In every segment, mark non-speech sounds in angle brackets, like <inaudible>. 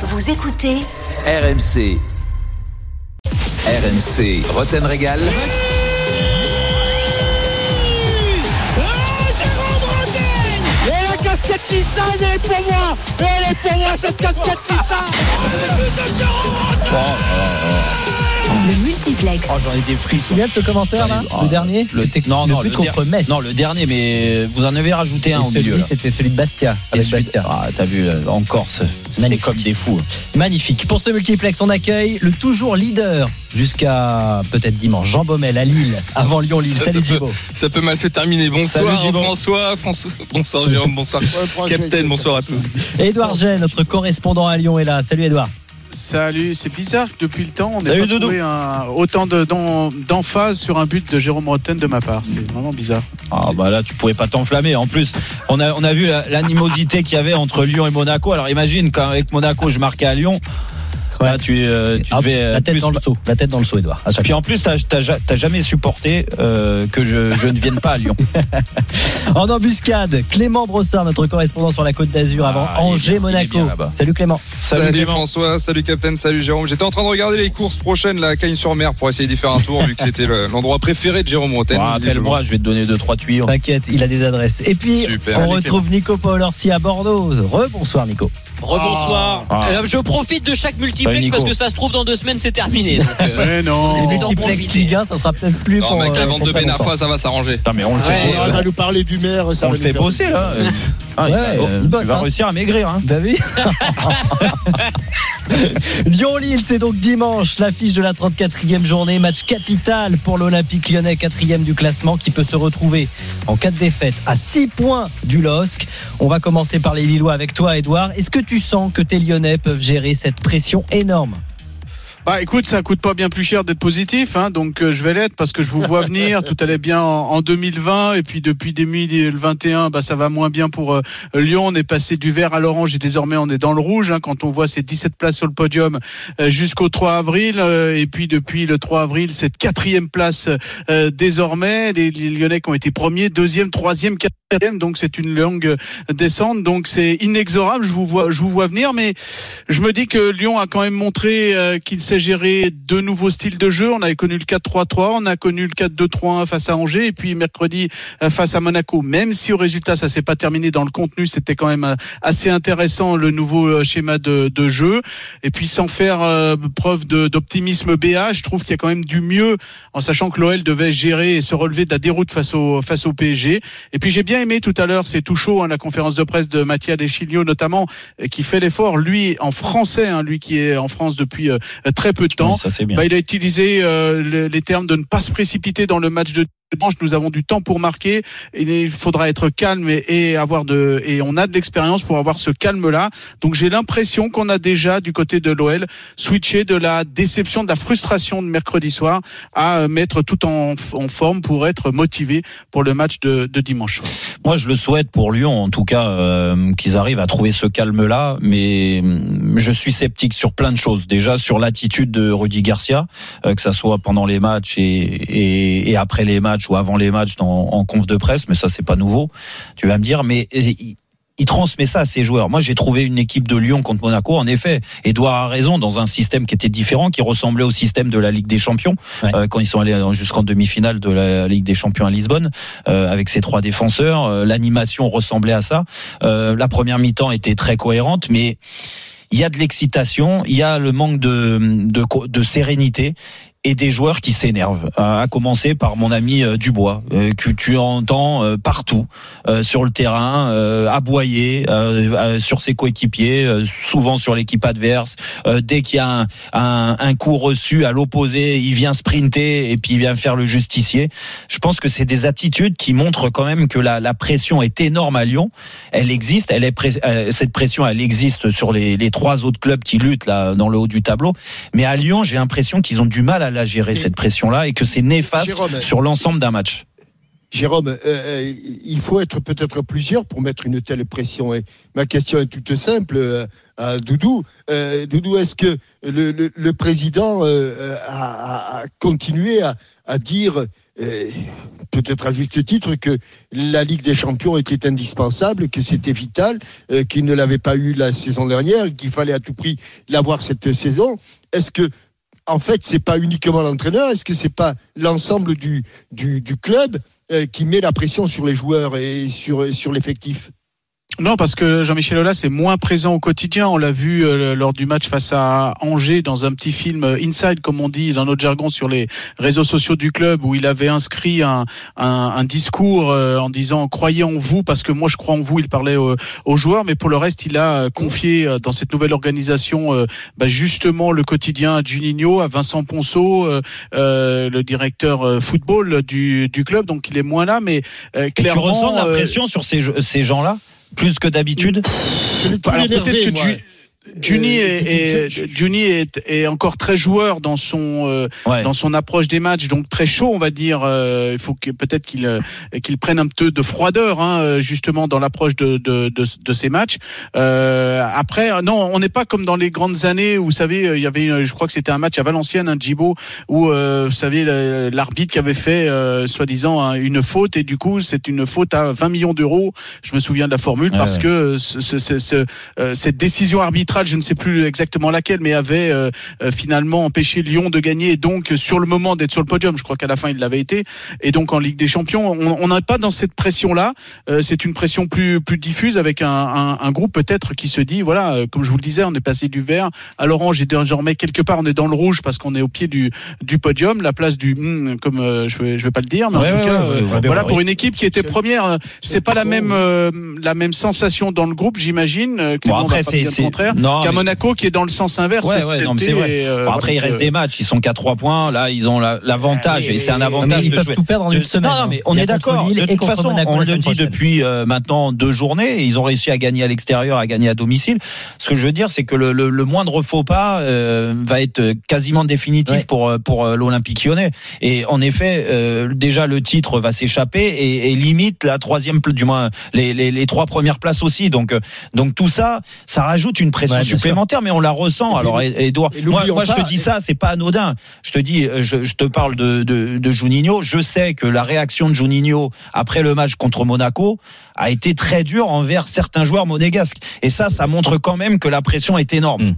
Vous écoutez RMC. RMC Roten Régal. Et la casquette Nissan, elle est pour moi. Elle est pour moi cette casquette Nissan le multiplex. Oh, j'en ai des frissons. Tu viens de ce commentaire là Oh, Le dernier Le C'était non, non, but le contre der- Metz. Non, le dernier, mais vous en avez rajouté un au milieu. c'était celui de Bastia. Avec celui- Bastia. Ah, t'as vu, euh, en Corse, c'était comme des fous. Magnifique. Pour ce multiplex, on accueille le toujours leader jusqu'à peut-être dimanche, Jean Baumel à Lille, avant Lyon-Lille. Salut ça peut-. Ça peut mal se terminer. Bonsoir Salut, Gibon. François, François, bonsoir Jérôme, bonsoir Captain, bonsoir à tous. Édouard Gênes, notre correspondant à Lyon, est là. Salut Édouard. Salut, c'est bizarre que depuis le temps, on n'ait pas trouvé un- autant de- d'emphase sur un but de Jérôme Rotten de ma part. C'est vraiment bizarre. Ah bah là, tu pouvais pas t'enflammer. En plus, on a, on a vu la- l'animosité qu'il y avait entre Lyon et Monaco. Alors imagine, quand avec Monaco, je marquais à Lyon. Ouais. Là, tu, euh, tu Hop, devais. euh, la tête plus- dans le seau. La tête dans le seau, chaque Puis en plus, t'as t'as ja- t'as jamais supporté euh, que je, je ne vienne pas à Lyon. <laughs> En embuscade, Clément Brossard, notre correspondant sur la Côte d'Azur avant Ah, Angers-Monaco. Salut Clément. Salut, Clément. François, salut Captain, salut Jérôme. J'étais en train de regarder les courses prochaines, la Cagnes-sur-Mer, pour essayer d'y faire un tour, vu que c'était le- l'endroit préféré de Jérôme Rotten. Ah, Appelle-moi, je vais te donner deux trois tuyaux. T'inquiète, il a des adresses. Et puis, Super. on Salut, retrouve Nico Paul Orsi à Bordeaux. Rebonsoir Nico. Rebonsoir. Ah. Euh, je profite de chaque multiplex parce que ça se trouve dans deux semaines c'est terminé. donc, euh, <laughs> Mais non. Multiplex 1, ça sera peut-être plus Non, pour. avec la euh, vente de Ben. Arfa, ça va s'arranger. Mais on le fait, Ouais, on ouais. On va nous parler du maire, ça on va le fait faire- bosser là. Ah, il Ouais, va- il euh, bosse, il va hein. réussir à maigrir. Hein. T'as <laughs> vu <laughs> <laughs> Lyon-Lille, c'est donc dimanche, l'affiche de la 34e journée. Match capital pour l'Olympique lyonnais, quatrième du classement, qui peut se retrouver en cas de défaite à 6 points du LOSC. On va commencer par les Lillois avec toi, Edouard. Est-ce que tu sens que tes Lyonnais peuvent gérer cette pression énorme? Bah écoute, ça coûte pas bien plus cher d'être positif, hein, donc euh, je vais l'être parce que je vous vois venir. <laughs> Tout allait bien en, en 2020 et puis depuis 2021, bah ça va moins bien pour euh, Lyon. On est passé du vert à l'orange et désormais on est dans le rouge. hein, quand on voit ces 17 places sur le podium euh, jusqu'au 3 avril et puis depuis le 3 avril cette quatrième place euh, désormais. Les, les Lyonnais qui ont été premiers, deuxième, troisième, quatrième, donc c'est une longue descente. Donc c'est inexorable. Je vous vois, je vous vois venir, mais je me dis que Lyon a quand même montré euh, qu'il gérer deux nouveaux styles de jeu. On avait connu le 4-3-3, on a connu le 4-2-3-1 face à Angers et puis mercredi euh, face à Monaco. Même si au résultat ça s'est pas terminé dans le contenu, c'était quand même euh, assez intéressant le nouveau schéma de, de jeu. Et puis sans faire preuve de- d'optimisme BA, je trouve qu'il y a quand même du mieux en sachant que l'OL devait gérer et se relever de la déroute face au face au PSG. Et puis j'ai bien aimé tout à l'heure, c'est tout chaud, hein, la conférence de presse de Mathias Deschilio notamment, euh, qui fait l'effort, lui en français, hein, lui qui est en France depuis euh, très peu de temps. Ça bien. Bah, il a utilisé euh, le- les termes de ne pas se précipiter dans le match de dimanche. Nous avons du temps pour marquer. Il faudra être calme et, avoir de et on a de l'expérience pour avoir ce calme là. Donc j'ai l'impression qu'on a déjà du côté de l'OL switché de la déception, de la frustration de mercredi soir à euh, mettre tout en, forme pour être motivé pour le match de, dimanche. Moi, je le souhaite pour Lyon, en tout cas, euh, qu'ils arrivent à trouver ce calme-là. Mais hum, je suis sceptique sur plein de choses. Déjà sur l'attitude de Rudy Garcia, euh, que ça soit pendant les matchs et après les matchs ou avant les matchs dans, en conf de presse. Mais ça, c'est pas nouveau. Tu vas me dire, mais il, il transmet ça à ses joueurs. Moi, j'ai trouvé une équipe de Lyon contre Monaco. En effet, Edouard a raison dans un système qui était différent, qui ressemblait au système de la Ligue des Champions Ouais. euh, quand ils sont allés jusqu'en demi-finale de la Ligue des Champions à Lisbonne euh, avec ses trois défenseurs. Euh, L'animation ressemblait à ça. Euh, la première mi-temps était très cohérente, mais il y a de l'excitation, il y a le manque de, de, de sérénité et des joueurs qui s'énervent. À commencer par mon ami euh, Dubois, euh, que tu entends euh, partout sur le terrain, aboyer sur ses coéquipiers, souvent sur l'équipe adverse. Dès qu'il y a un, coup reçu à l'opposé, il vient sprinter et puis il vient faire le justicier. Je pense que c'est des attitudes qui montrent quand même que la, pression est énorme à Lyon. Elle existe, elle est cette pression, elle existe sur les, les trois autres clubs qui luttent là dans le haut du tableau. Mais à Lyon, j'ai l'impression qu'ils ont du mal à la gérer cette pression-là et que c'est néfaste Jérôme, sur l'ensemble d'un match. Jérôme, euh, euh, il faut être peut-être plusieurs pour mettre une telle pression. Et ma question est toute simple euh, à Doudou. Euh, Doudou, est-ce que le, le- le président a, continué à, à dire peut-être à juste titre, que la Ligue des Champions était indispensable, que c'était vital, euh, qu'il ne l'avait pas eu la saison dernière, qu'il fallait à tout prix l'avoir cette saison? Est-ce que en fait, c'est pas uniquement l'entraîneur, est-ce que c'est pas l'ensemble du, club euh, qui met la pression sur les joueurs et sur l'effectif? Non, parce que Jean-Michel Aulas est moins présent au quotidien. On l'a vu euh, lors du match face à Angers dans un petit film euh, inside, comme on dit dans notre jargon, sur les réseaux sociaux du club, où il avait inscrit un, un, un discours euh, en disant croyez en vous, parce que moi je crois en vous. Il parlait aux, aux joueurs, mais pour le reste, il a euh, confié euh, dans cette nouvelle organisation euh, bah, justement le quotidien à Juninho, à Vincent Ponceau, euh, euh, le directeur euh, football du, du club. Donc il est moins là, mais euh, Et tu clairement. ressens de la euh, pression sur ces, ces gens-là? Plus que d'habitude alors peut-être que moi. Ju- Juni Euh, est, est, Juni est, est encore très joueur dans son euh, Ouais. dans son approche des matchs, donc très chaud, on va dire. Euh, il faut que peut-être qu'il euh, qu'il prenne un peu de froideur, hein, euh, justement, dans l'approche de, de, de, de ces matchs. Euh, après, non, on n'est pas comme dans les grandes années où, vous savez, il y avait, une- je crois que c'était un match à Valenciennes, un Djibo, où, euh, vous savez, l'arbitre qui avait fait, euh, soi-disant, hein, une faute, et du coup, c'est une faute à 20 millions d'euros. Je me souviens de la formule, Ouais, parce ouais. que ce, ce- ce- ce- euh, cette décision arbitrale, je ne sais plus exactement laquelle, mais avait euh, euh, finalement empêché Lyon de gagner, et donc euh, sur le moment d'être sur le podium. Je crois qu'à la fin il l'avait été, et donc en Ligue des Champions, on n'est pas dans cette pression-là. Euh, c'est une pression plus plus diffuse avec un, un, un groupe peut-être qui se dit voilà, euh, comme je vous le disais, on est passé du vert à l'orange et désormais quelque part on est dans le rouge parce qu'on est au pied du du podium, la place du hmm, comme euh, je vais je vais pas le dire, mais Ouais, en tout ouais, cas ouais, euh, voilà pour une équipe qui était première, c'est pas la même euh, la même sensation dans le groupe, j'imagine. que Bon, après, c'est- contraire. non, Qu'à mais- Monaco qui est dans le sens inverse. Ouais, cet ouais, non, mais été, c'est vrai. et, euh, Bon, après, il reste des matchs. Ils sont qu'à 3 points. Là, ils ont la- l'avantage et c'est un avantage ils de peuvent jouer. tout perdre en De- une semaine, Non, non, hein. mais on est d'accord. De toute contre façon, Monaco on le dit prochaine. depuis euh, maintenant deux journées. et Ils ont réussi à gagner à l'extérieur, à gagner à domicile. Ce que je veux dire, c'est que le, le- le moindre faux pas euh, va être quasiment définitif Ouais. pour euh, pour euh, l'Olympique Lyonnais. Et en effet, euh, déjà le titre va s'échapper et, et limite la troisième, du moins les, les, les trois premières places aussi. Donc euh, donc tout ça, ça rajoute une pression Ouais, supplémentaire, mais on la ressent. Et Alors, Edouard, et moi, moi je pas- te dis ça, c'est pas anodin. Je te dis, je, je te parle de, de, de Juninho. Je sais que la réaction de Juninho après le match contre Monaco a été très dure envers certains joueurs monégasques. Et ça, ça montre quand même que la pression est énorme. Mm.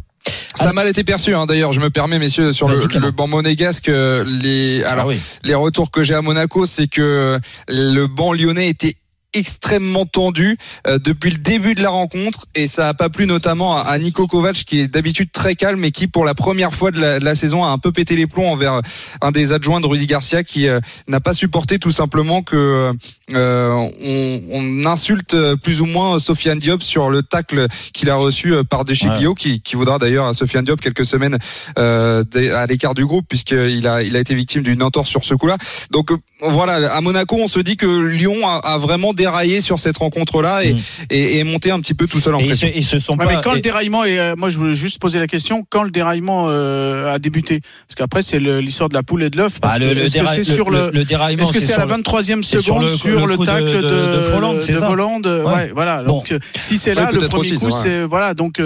Ça a mal été perçu, hein. d'ailleurs, je me permets, messieurs, sur le, banc monégasque, euh, les, alors, Ah oui. les retours que j'ai à Monaco, c'est que le banc lyonnais était extrêmement tendu euh, depuis le début de la rencontre et ça a pas plu notamment à, à Nico Kovac qui est d'habitude très calme et qui pour la première fois de la, de la saison a un peu pété les plombs envers un des adjoints de Rudy Garcia qui euh, n'a pas supporté tout simplement que euh, on, on insulte euh, plus ou moins Sofiane Diop sur le tacle qu'il a reçu euh, par Deschiglio qui, qui vaudra d'ailleurs à Sofiane Diop quelques semaines euh, à l'écart du groupe puisqu'il a, il a été victime d'une entorse sur ce coup-là. Donc euh, voilà, à Monaco, on se dit que Lyon a, a vraiment déraillé sur cette rencontre-là et, Mm. et, et monté un petit peu tout seul en Et ils se, pression. ils se sont Ouais, pas. mais quand le et- déraillement est, euh, moi je voulais juste poser la question, quand le déraillement euh, a débuté? Parce qu'après c'est l'histoire de la poule et de l'œuf. parce Bah, le, que le est-ce que déra- c'est le- sur le, le déraillement, est-ce que c'est à la le- 23e c'est sur seconde le- sur le tacle de, de- de Ouais. ouais, voilà. Bon. Donc euh, si c'est Ouais, là le premier aussi, coup, c'est voilà. Donc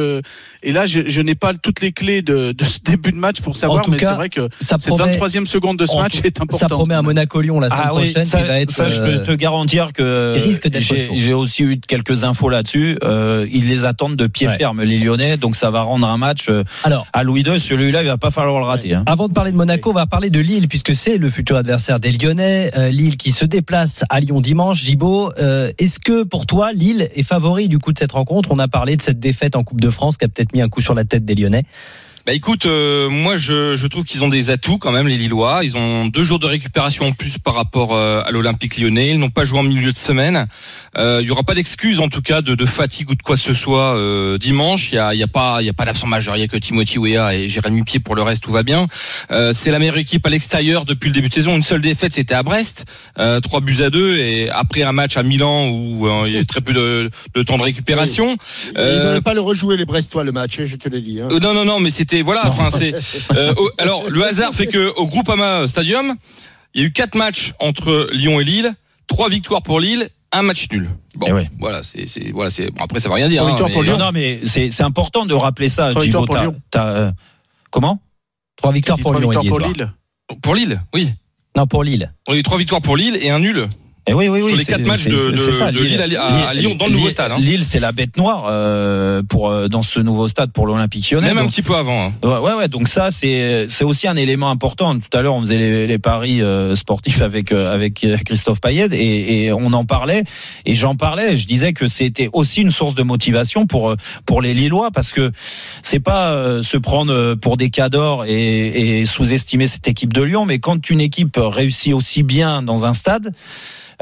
et là je, je n'ai pas toutes les clés de, ce début de match pour savoir, mais c'est vrai que Ça cette promet, 23e seconde de ce match est importante. ça promet à Monaco-Lyon la semaine Ah prochaine ça, qui va être. ça, je peux te garantir que risque d'être j'ai aussi eu quelques infos là-dessus. Euh, ils les attendent de pied Ouais. ferme, les Lyonnais, donc ça va rendre un match euh, Alors, à Louis II. Celui-là, il va pas falloir le rater. Hein. Avant de parler de Monaco, on va parler de Lille, puisque c'est le futur adversaire des Lyonnais. Euh, Lille qui se déplace à Lyon dimanche. Gibo, euh, est-ce que pour toi, Lille est favori du coup de cette rencontre? On a parlé de cette défaite en Coupe de France qui a peut-être mis un coup sur la tête des Lyonnais. Bah écoute, euh, moi je, je trouve qu'ils ont des atouts quand même les Lillois. Ils ont deux jours de récupération en plus par rapport euh, à l'Olympique Lyonnais. Ils n'ont pas joué en milieu de semaine. Euh, Il y aura pas d'excuse en tout cas de, de fatigue ou de quoi que ce soit euh, dimanche. Il y a, y a pas il y a pas d'absent majeur. Il y a que Timothy Weah et Jérémy Pied pour le reste tout va bien. Euh, c'est la meilleure équipe à l'extérieur depuis le début de saison. Une seule défaite c'était à Brest, euh, trois buts à deux et après un match à Milan où euh, il y a très peu de, de temps de récupération. Ils Euh, ne veulent pas le rejouer, les Brestois, le match, hein, je te l'ai dit. hein. euh, non, non, non, mais c'était voilà. Enfin, c'est. <laughs> euh, alors, le hasard fait que au Groupama Stadium, il y a eu quatre matchs entre Lyon et Lille, trois victoires pour Lille, un match nul. Bon, Eh ouais. voilà, c'est, c'est, voilà, c'est. Bon, après, ça va rien dire. Trois hein, victoires pour mais- Lyon. Non, non, mais c'est c'est important de rappeler ça. Trois Gibo, victoires pour Lyon. t'as, euh, comment? Trois victoires pour trois Lyon. victoires pour. Lille. Pour Lille, oui. Non, pour Lille. On a eu trois victoires pour Lille et un nul. Et oui, oui, oui. Sur les quatre matchs de- ça, de Lille à- Lyon, dans le nouveau stade, hein. Lille, c'est la bête noire euh, pour euh, dans ce nouveau stade pour l'Olympique Lyonnais. Même un petit peu avant. hein. Ouais, ouais, ouais, donc ça, c'est c'est aussi un élément important. Tout à l'heure, on faisait les, les paris euh, sportifs avec euh, avec Christophe Payet et, et on en parlait. Et j'en parlais. Je disais que c'était aussi une source de motivation pour pour les Lillois parce que c'est pas se prendre pour des cadors et, et sous-estimer cette équipe de Lyon, mais quand une équipe réussit aussi bien dans un stade.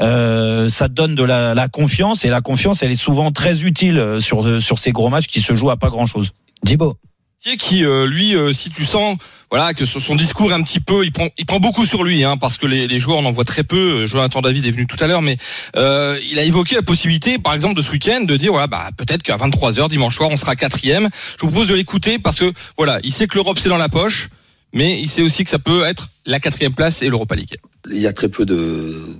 Euh, ça donne de la, la confiance et la confiance elle est souvent très utile euh, sur sur ces gros matchs qui se jouent à pas grand chose. Djibo. qui euh, lui euh, si tu sens voilà que son discours est un petit peu il prend il prend beaucoup sur lui hein, parce que les, les joueurs on en voit très peu Euh, Jonathan David est venu tout à l'heure mais euh, il a évoqué la possibilité par exemple de ce week-end de dire voilà bah peut-être qu'à 23h dimanche soir on sera quatrième je vous propose de l'écouter parce que voilà il sait que l'Europe c'est dans la poche mais il sait aussi que ça peut être la quatrième place et l'Europa League il y a très peu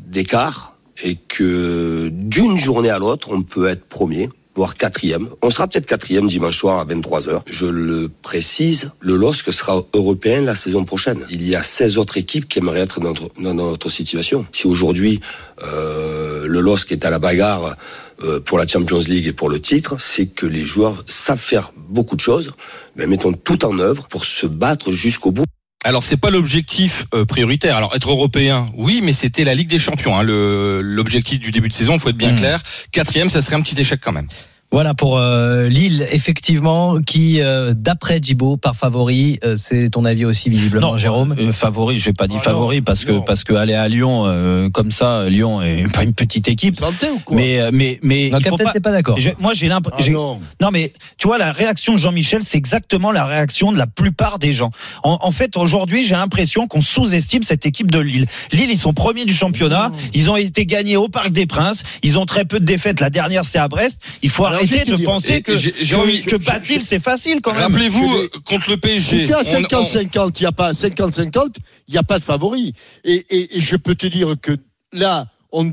d'écart et que d'une journée à l'autre, on peut être premier voire quatrième. On sera peut-être quatrième dimanche soir à 23h. Je le précise, le LOSC sera européen la saison prochaine. Il y a 16 autres équipes qui aimeraient être dans notre, dans notre situation. Si aujourd'hui euh, le LOSC est à la bagarre euh, pour la Champions League et pour le titre, c'est que les joueurs savent faire beaucoup de choses, mais mettons tout en œuvre pour se battre jusqu'au bout. Alors c'est pas l'objectif euh, prioritaire. Alors être européen, oui, mais c'était la Ligue des Champions. Hein, le l'objectif du début de saison, faut être bien Mmh. clair. Quatrième, ça serait un petit échec quand même. Voilà pour euh, Lille, effectivement, qui, euh, d'après Djibo, par favori, euh, c'est ton avis aussi visiblement, Jérôme euh, favori, j'ai pas dit Ah favori non, parce que non. parce que aller à Lyon euh, comme ça, Lyon est <laughs> pas une petite équipe. Santé ou quoi Mais euh, mais mais Non, il faut pas. pas d'accord Moi j'ai l'impression. Ah non. Non mais tu vois la réaction de Jean-Michel, c'est exactement la réaction de la plupart des gens. En, en fait, aujourd'hui, j'ai l'impression qu'on sous-estime cette équipe de Lille. Lille, ils sont premiers du championnat. Ils ont été gagnés au Parc des Princes. Ils ont très peu de défaites. La dernière, c'est à Brest. Il faut Alors, vais arrêter te de penser que que, que je- battre Lille, c'est facile quand même. Rappelez-vous contre le PSG. On- 50-50, il n'y a pas 50-50, il n'y a pas de favori. Et, et- et je peux te dire que là, on,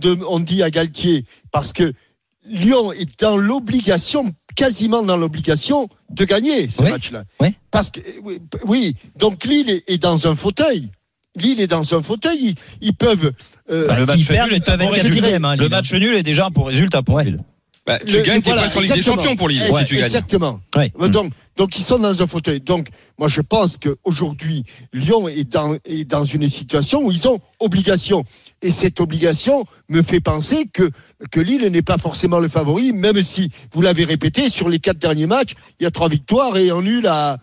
dit à Galtier, parce que Lyon est dans l'obligation, quasiment dans l'obligation, de gagner ce Oui, match-là. oui. Parce que, oui, donc Lille est, est dans un fauteuil. Lille est dans un fauteuil, ils, ils peuvent. euh, Bah, le match nul est hein, Le match nul est déjà un bon résultat pour Ouais. Lille. Bah, tu le- gagnes, t'es voilà, presque en Ligue des. Champions pour Lille Ouais, si tu gagnes. Exactement. Ouais. Euh, Donc, donc ils sont dans un fauteuil. Donc, moi, je pense qu'aujourd'hui, Lyon est dans, est dans une situation où ils ont obligation. Et cette obligation me fait penser que, que Lille n'est pas forcément le favori, même si, vous l'avez répété, sur les quatre derniers matchs, il y a trois victoires et un nul à,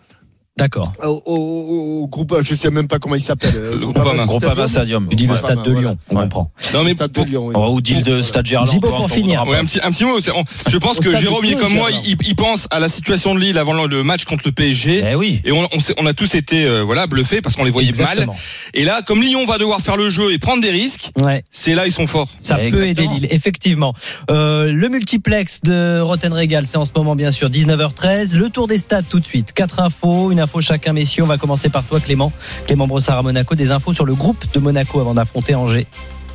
D'accord. au, au- au groupe, je ne sais même pas comment il s'appelle. Le Groupama. Groupama Stadium. Tu dis le Ouais, stade de. Lyon, on comprend. Non mais Stade de Lyon, oui. Oh, ou deal de Stade Gerland. Pour finir. un petit, un petit mot. je pense que Jérôme, il est de comme Lyon, moi. Il, il pense à la situation de Lille avant le, match contre le PSG. Eh oui. Et on, on, a tous été euh, voilà bluffés parce qu'on les voyait mal. Et là, comme Lyon va devoir faire le jeu et prendre des risques, Ouais. c'est là ils sont forts. Ça Ouais, peut exactement. aider Lille, effectivement. Euh, le multiplex de Rotten Régal, c'est en ce moment bien sûr 19h13. Le tour des stades tout de suite. Quatre infos, une info chacun, messieurs. On va commencer par toi, Clément. Clément Brossard à Monaco. Des infos sur le groupe de Monaco avant d'affronter Angers.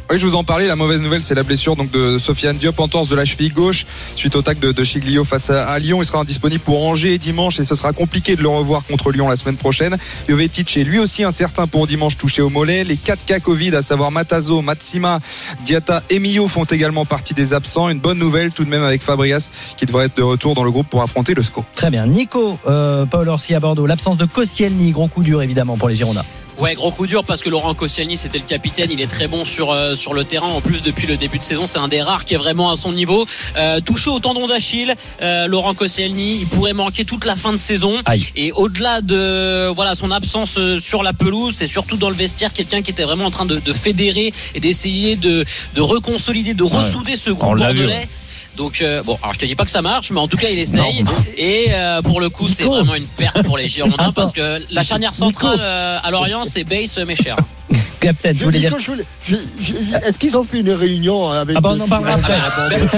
Oui, je vous en parlais. La mauvaise nouvelle, c'est la blessure donc de Sofiane Diop en torse de la cheville gauche suite au tac de, Chiglio face à, à Lyon. Il sera indisponible pour Angers dimanche et ce sera compliqué de le revoir contre Lyon la semaine prochaine. Jovetic est lui aussi incertain pour dimanche touché au mollet. Les 4 cas Covid, à savoir Matazo, Matsima, Diata et Mio font également partie des absents. Une bonne nouvelle tout de même avec Fabrias qui devrait être de retour dans le groupe pour affronter le SCO. Très bien. Nico, euh, Paul Orsi à Bordeaux. L'absence de Koscielny, gros coup dur évidemment pour les Girondins. Ouais, gros coup dur parce que Laurent Koscielny c'était le capitaine, il est très bon sur euh, sur le terrain. En plus depuis le début de saison, c'est un des rares qui est vraiment à son niveau. Euh, touché au tendon d'Achille, euh, Laurent Koscielny, il pourrait manquer toute la fin de saison. Aïe. Et au-delà de voilà son absence euh, sur la pelouse, c'est surtout dans le vestiaire quelqu'un qui était vraiment en train de, de fédérer et d'essayer de de reconsolider, de ressouder ce groupe vu, bordelais. ouais. Donc euh, bon, alors je te dis pas que ça marche, mais en tout cas il essaye. Et euh, pour le coup, c'est vraiment une perte pour les Girondins Attends. parce que la charnière centrale euh, à Lorient, c'est Base Mécher. <laughs> Captain, voulais dire. Je voulais- je- je- Est-ce qu'ils ont fait une réunion avec. Ah bah, on en parlera après.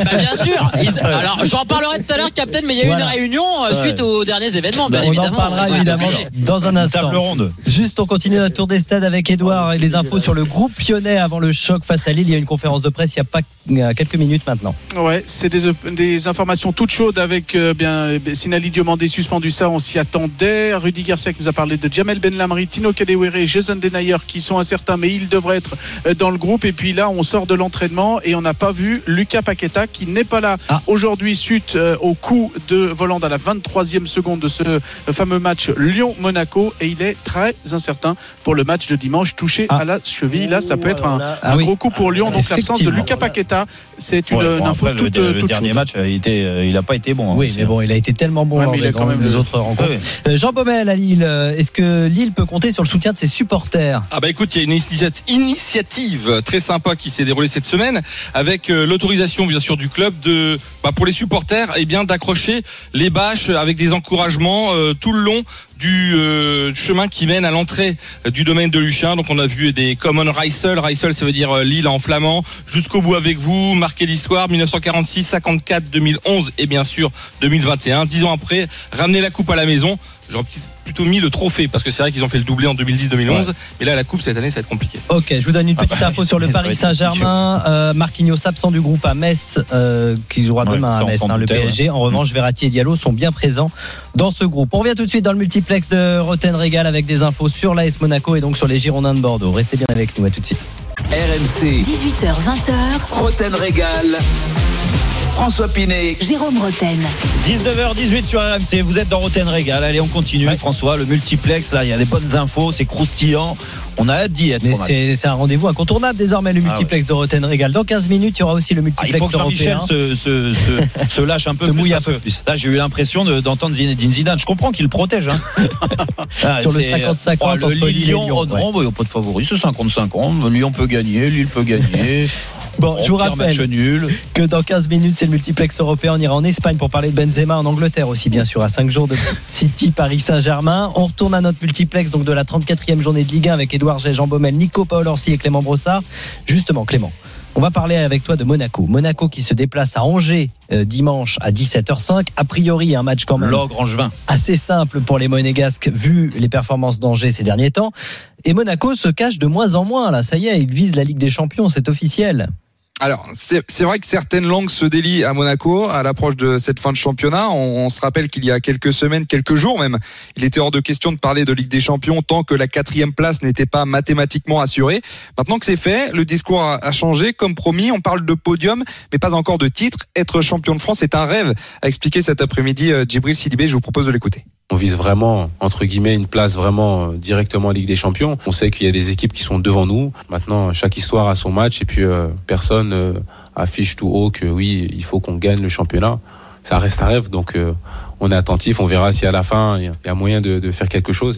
Bah, bien sûr. Ils- alors j'en parlerai tout à l'heure, Captain, mais il y a eu Voilà. une réunion euh, suite aux derniers événements, bien on en évidemment. parlera Ils ont été évidemment dans un instant. table ronde. Juste, on continue notre tour des stades avec Edouard et les infos sur le groupe Lyonnais avant le choc face à Lille. Il y a une conférence de presse il n'y a pas quelques minutes maintenant. Ouais, c'est des, des informations toutes chaudes avec euh, bien Sinali Diomandé suspendu ça, on s'y attendait. Rudy Garcia qui nous a parlé de Jamel Ben Lamri, Tino Kadewere, Jason Denayer qui sont incertains mais ils devraient être euh, dans le groupe. Et puis là, on sort de l'entraînement et on n'a pas vu Lucas Paqueta qui n'est pas là Ah. aujourd'hui suite euh, au coup de Voland à la 23e seconde de ce euh, fameux match Lyon-Monaco et il est très incertain pour le match de dimanche touché Ah. à la cheville. Là, ça peut être un, Ah un oui. gros coup pour Lyon. Donc l'absence de. Lucas Paqueta, c'est une, Ouais, une bon, info toute, le dernier match, a été, euh, il a pas été bon. hein, Oui, mais bon, il a été tellement bon Ouais, lors mais il a quand même des le- autres rencontres. Ouais. Euh, Jean Baumel à Lille, euh, est-ce que Lille peut compter sur le soutien de ses supporters? Ah bah écoute, il y a une initiat- initiative très sympa qui s'est déroulée cette semaine avec l'autorisation bien sûr du club de bah, pour les supporters eh bien d'accrocher les bâches avec des encouragements euh, tout le long du euh, chemin qui mène à l'entrée du domaine de Luchin. Donc on a vu des Common Reisel, Reisel ça veut dire euh, Lille en flamand, jusqu'au bout avec vous, marqué l'histoire 1946, 54, 2011 et bien sûr 2021. Dix ans après, ramener la coupe à la maison. Plutôt mis le trophée parce que c'est vrai qu'ils ont fait le doublé en 2010-2011, mais là la coupe cette année ça va être compliqué. Ok, je vous donne une petite bah, info sur le <laughs> Paris Saint-Germain. Euh, Marquinhos absent du groupe à Metz, euh, qui jouera Ouais, demain à Metz, hein, le PSG. En revanche, Verratti et Diallo sont bien présents dans ce groupe. On revient tout de suite dans le multiplex de Roten Régal avec des infos sur l'AS Monaco et donc sur les Girondins de Bordeaux. Restez bien avec nous, à tout de suite. RMC, 18h20h, Roten Régal. François Pinet. Jérôme Roten. 19h18 sur RMC, vous êtes dans Roten Régal. Allez, on continue, François. Le multiplex, là, il y a des bonnes infos, c'est croustillant. On a hâte d'y être. C'est c'est un rendez-vous incontournable désormais, le Ah multiplex de Roten Régal. Dans 15 minutes, il y aura aussi le Ah, multiplex il faut que Jean-Michel se, se, se, <laughs> se lâche un peu Se plus. mouille un peu que plus. Là, j'ai eu l'impression de- d'entendre Zinedine Zidane. Je comprends qu'il le protège. Hein. <laughs> Ah, Sur le c'est- 50-50 oh, le entre Lille et Lyon, Lyon, oh, non, bah, il n'y a pas de favori. C'est 50-50. Lyon peut gagner, Lille peut gagner. <laughs> Bon, je vous rappelle nul. que dans 15 minutes, c'est le multiplex européen. On ira en Espagne pour parler de Benzema, en Angleterre aussi, bien sûr, à 5 jours de <laughs> City, Paris, Saint-Germain. On retourne à notre multiplex donc de la 34e journée de Ligue 1 avec Édouard Gay, Jean Baumel, Nico Paul Orsi et Clément Brossard. Justement, Clément. On va parler avec toi de Monaco. Monaco qui se déplace à Angers euh, dimanche à 17h05. A priori, un match quand même angevin. assez simple pour les Monégasques vu les performances d'Angers ces derniers temps. Et Monaco se cache de moins en moins. Là, ça y est, il vise la Ligue des Champions, c'est officiel. Alors, c'est vrai que certaines langues se délient à Monaco à l'approche de cette fin de championnat. On, se rappelle qu'il y a quelques semaines, quelques jours même, il était hors de question de parler de Ligue des Champions tant que la quatrième place n'était pas mathématiquement assurée. Maintenant que c'est fait, le discours a, a changé. Comme promis, on parle de podium, mais pas encore de titre. Être champion de France est un rêve, a expliqué cet après-midi euh, Djibril Sidibé. Je vous propose de l'écouter. On vise vraiment, entre guillemets, une place vraiment euh, directement en Ligue des Champions. On sait qu'il y a des équipes qui sont devant nous. Maintenant, chaque histoire a son match et puis euh, personne euh, affiche tout haut que oui, il faut qu'on gagne le championnat. Ça reste un rêve, donc on est attentif. On verra si à la fin il y a- moyen de faire quelque chose.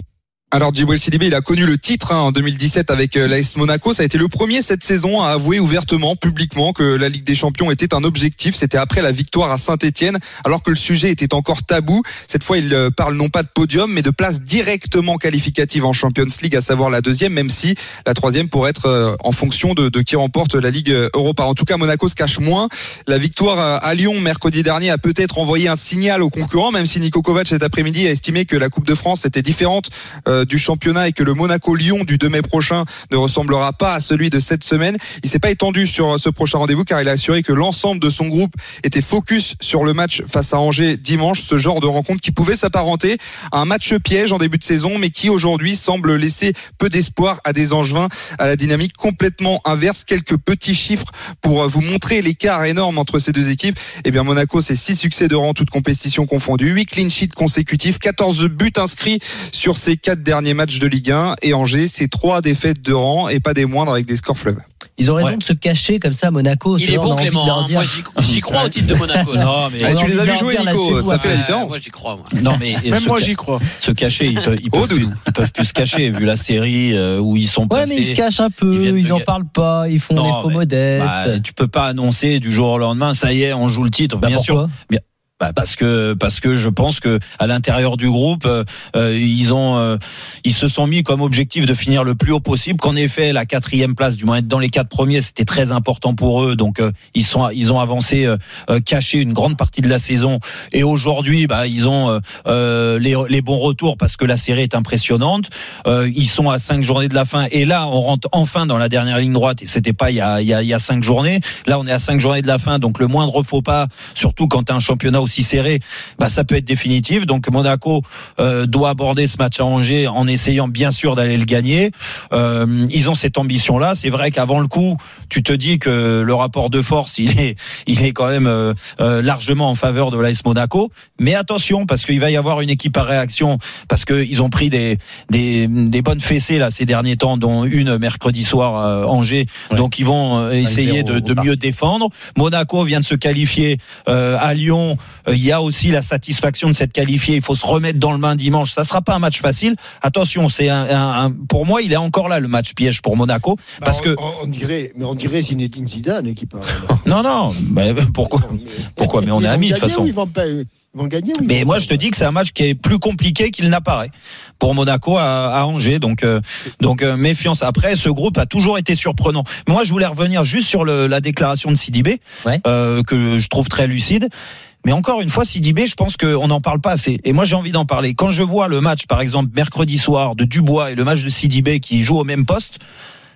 Alors Djibril Sidibé, il a connu le titre hein, en 2017 avec euh, l'AS Monaco. Ça a été le premier cette saison à avouer ouvertement, publiquement, que la Ligue des Champions était un objectif. C'était après la victoire à Saint-Etienne, alors que le sujet était encore tabou. Cette fois, il euh, parle non pas de podium, mais de place directement qualificative en Champions League, à savoir la deuxième, même si la troisième pourrait être euh, en fonction de, de qui remporte la Ligue Europa. En tout cas, Monaco se cache moins. La victoire à- à Lyon mercredi dernier a peut-être envoyé un signal aux concurrents, même si Nico Kovac cet après-midi a estimé que la Coupe de France était différente euh, du championnat et que le Monaco-Lyon du 2 mai prochain ne ressemblera pas à celui de cette semaine. Il s'est pas étendu sur euh, ce prochain rendez-vous car il a assuré que l'ensemble de son groupe était focus sur le match face à Angers dimanche, ce genre de rencontre qui pouvait s'apparenter à un match piège en début de saison mais qui aujourd'hui semble laisser peu d'espoir à des Angevins à la dynamique complètement inverse. Quelques petits chiffres pour euh, vous montrer l'écart énorme entre ces deux équipes. Eh bien Monaco c'est 6 succès de rang toutes compétitions confondues, 8 clean sheets consécutifs, 14 buts inscrits sur ces quatre derniers matchs de Ligue 1 et Angers, c'est trois défaites de rang et pas des moindres avec des scores fleuves. Ils ont raison Ouais. de se cacher comme ça à Monaco. Il est bon Clément, hein. moi j'y- crois au titre de <laughs> Monaco. là. Non, mais, Ah, On tu les as leur jouer, Nico, ça fait la Ouais, différence. Moi j'y crois. moi. non, mais <laughs> Même se, moi j'y crois. se cacher, ils peuvent, ils peuvent, Oh, plus, Doudou. ils peuvent plus se cacher vu la série euh, où ils sont Ouais, placés. mais ils se cachent un peu, Ils ils, en parlent pas, ils font Non, les faux mais- modestes. Bah, tu peux pas annoncer du jour au lendemain, ça y est, on joue le titre. Bah, bien sûr, pourquoi? Bah parce que parce que je pense que à l'intérieur du groupe euh, euh, ils ont euh, ils se sont mis comme objectif de finir le plus haut possible qu'en effet la quatrième place du moins être dans les quatre premiers c'était très important pour eux. Donc euh, ils sont ils ont avancé euh, euh, caché une grande partie de la saison. Et aujourd'hui bah ils ont les, les bons retours parce que la série est impressionnante. Ils sont à cinq journées de la fin. Et là on rentre enfin dans la dernière ligne droite. Et c'était pas il y a il y a, il y a cinq journées. Là on est à cinq journées de la fin. Donc le moindre faux pas surtout quand as un championnat aussi serré, bah ça peut être définitif. Donc Monaco euh, doit aborder ce match à Angers en essayant bien sûr d'aller le gagner. Euh, ils ont cette ambition-là. C'est vrai qu'avant le coup, tu te dis que le rapport de force, il est, il est quand même euh, euh, largement en faveur de l'AS Monaco. Mais attention, parce qu'il va y avoir une équipe à réaction, parce qu'ils ont pris des, des, des bonnes fessées là ces derniers temps, dont une mercredi soir à Angers. Ouais. Donc ils vont euh, essayer de, de mieux défendre. Monaco vient de se qualifier euh, à Lyon. Euh, Il y a aussi la satisfaction de s'être qualifié. Il faut se remettre dans le bain dimanche. Ça sera pas un match facile. Attention, c'est un, un- un- pour moi, il est encore là le match piège pour Monaco parce Bah, que on, on dirait, mais on dirait Zinedine Zidane qui parle. <laughs> non, non. mais pourquoi Pourquoi? Mais on est amis de toute façon. ou Ils vont, pas, vont gagner. Mais moi, je te dis que c'est un match qui est plus compliqué qu'il n'apparaît pour Monaco à, à Angers. Donc, euh, donc euh, méfiance. Après, ce groupe a toujours été surprenant. Mais moi, je voulais revenir juste sur le- la déclaration de Sidibé, Ouais. euh, que je trouve très lucide. Mais encore une fois, Sidibé, je pense qu'on n'en parle pas assez. Et moi, j'ai envie d'en parler. Quand je vois le match, par exemple, mercredi soir de Dubois et le match de Sidibé qui joue au même poste,